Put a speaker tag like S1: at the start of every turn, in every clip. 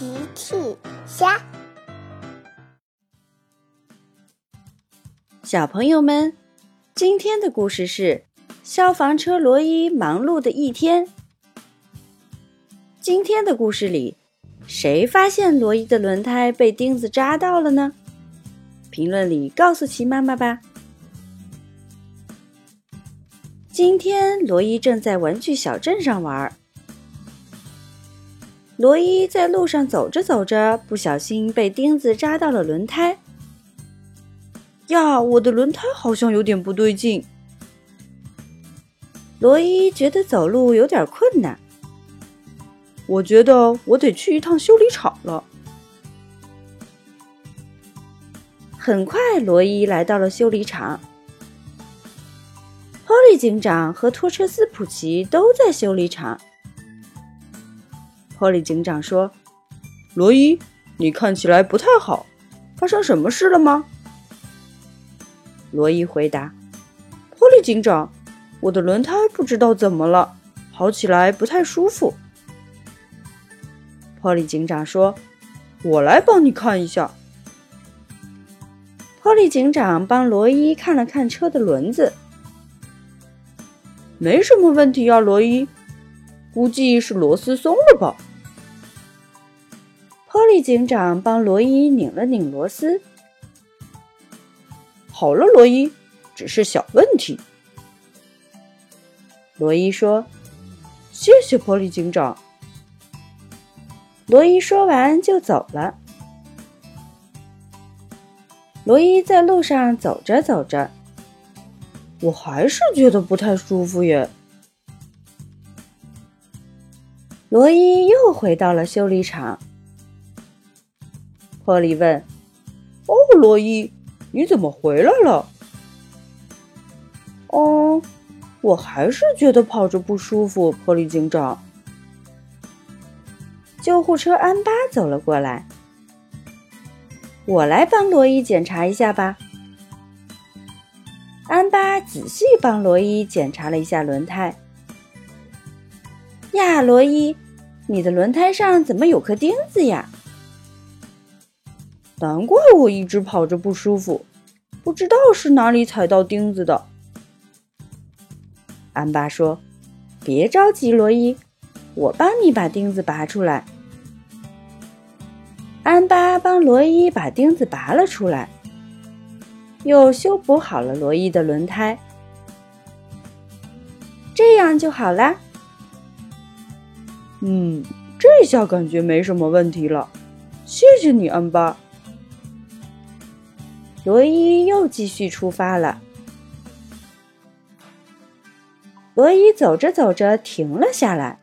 S1: 奇趣虾，
S2: 小朋友们，今天的故事是消防车罗伊忙碌的一天。今天的故事里，谁发现罗伊的轮胎被钉子扎到了呢？评论里告诉奇妈妈吧。今天，罗伊正在玩具小镇上玩。罗伊在路上走着走着，不小心被钉子扎到了轮胎。呀，我的轮胎好像有点不对劲。罗伊觉得走路有点困难。我觉得我得去一趟修理厂了。很快，罗伊来到了修理厂。波利警长和托车斯普奇都在修理厂。波利警长说：“罗伊，你看起来不太好，发生什么事了吗？”罗伊回答：“波利警长，我的轮胎不知道怎么了，跑起来不太舒服。”波利警长说：“我来帮你看一下。”波利警长帮罗伊看了看车的轮子，没什么问题呀，罗伊，估计是螺丝松了吧。波利警长帮罗伊拧了拧螺丝。好了，罗伊，只是小问题。罗伊说：“谢谢波利警长。”罗伊说完就走了。罗伊在路上走着走着，我还是觉得不太舒服耶。罗伊又回到了修理厂。波利问：“哦，罗伊，你怎么回来了？”“哦，我还是觉得跑着不舒服。”波利警长。救护车安巴走了过来。我来帮罗伊检查一下吧。安巴仔细帮罗伊检查了一下轮胎。呀，罗伊，你的轮胎上怎么有颗钉子呀？难怪我一直跑着不舒服，不知道是哪里踩到钉子的。安巴说：“别着急，罗伊，我帮你把钉子拔出来。”安巴帮罗伊把钉子拔了出来，又修补好了罗伊的轮胎，这样就好啦。嗯，这下感觉没什么问题了，谢谢你，安巴。罗伊又继续出发了。罗伊走着走着停了下来。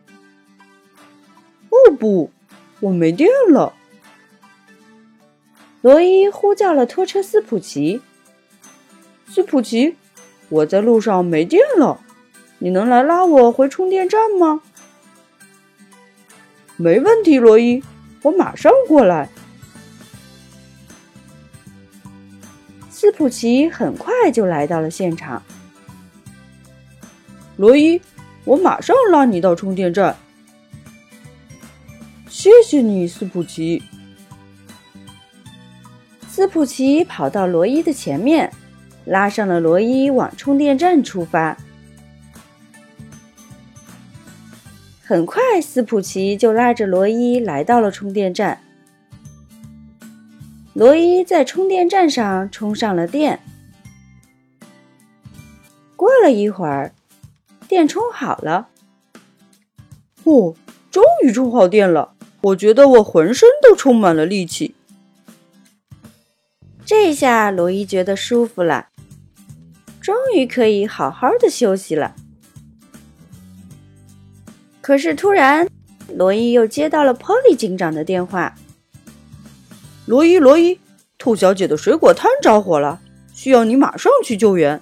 S2: 哦不，我没电了。罗伊呼叫了拖车斯普奇。斯普奇，我在路上没电了，你能来拉我回充电站吗？没问题，罗伊，我马上过来。斯普奇很快就来到了现场。罗伊，我马上拉你到充电站。谢谢你，斯普奇。斯普奇跑到罗伊的前面，拉上了罗伊往充电站出发。很快，斯普奇就拉着罗伊来到了充电站。罗伊在充电站上充上了电。过了一会儿，电充好了。哦，终于充好电了！我觉得我浑身都充满了力气。这下罗伊觉得舒服了，终于可以好好的休息了。可是突然，罗伊又接到了波利警长的电话。罗伊，罗伊，兔小姐的水果摊着火了，需要你马上去救援。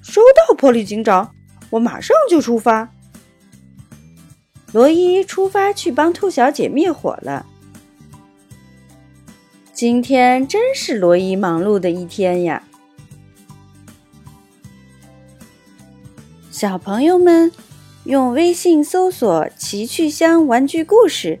S2: 收到，波利警长，我马上就出发。罗伊出发去帮兔小姐灭火了。今天真是罗伊忙碌的一天呀！小朋友们，用微信搜索“奇趣箱玩具故事”，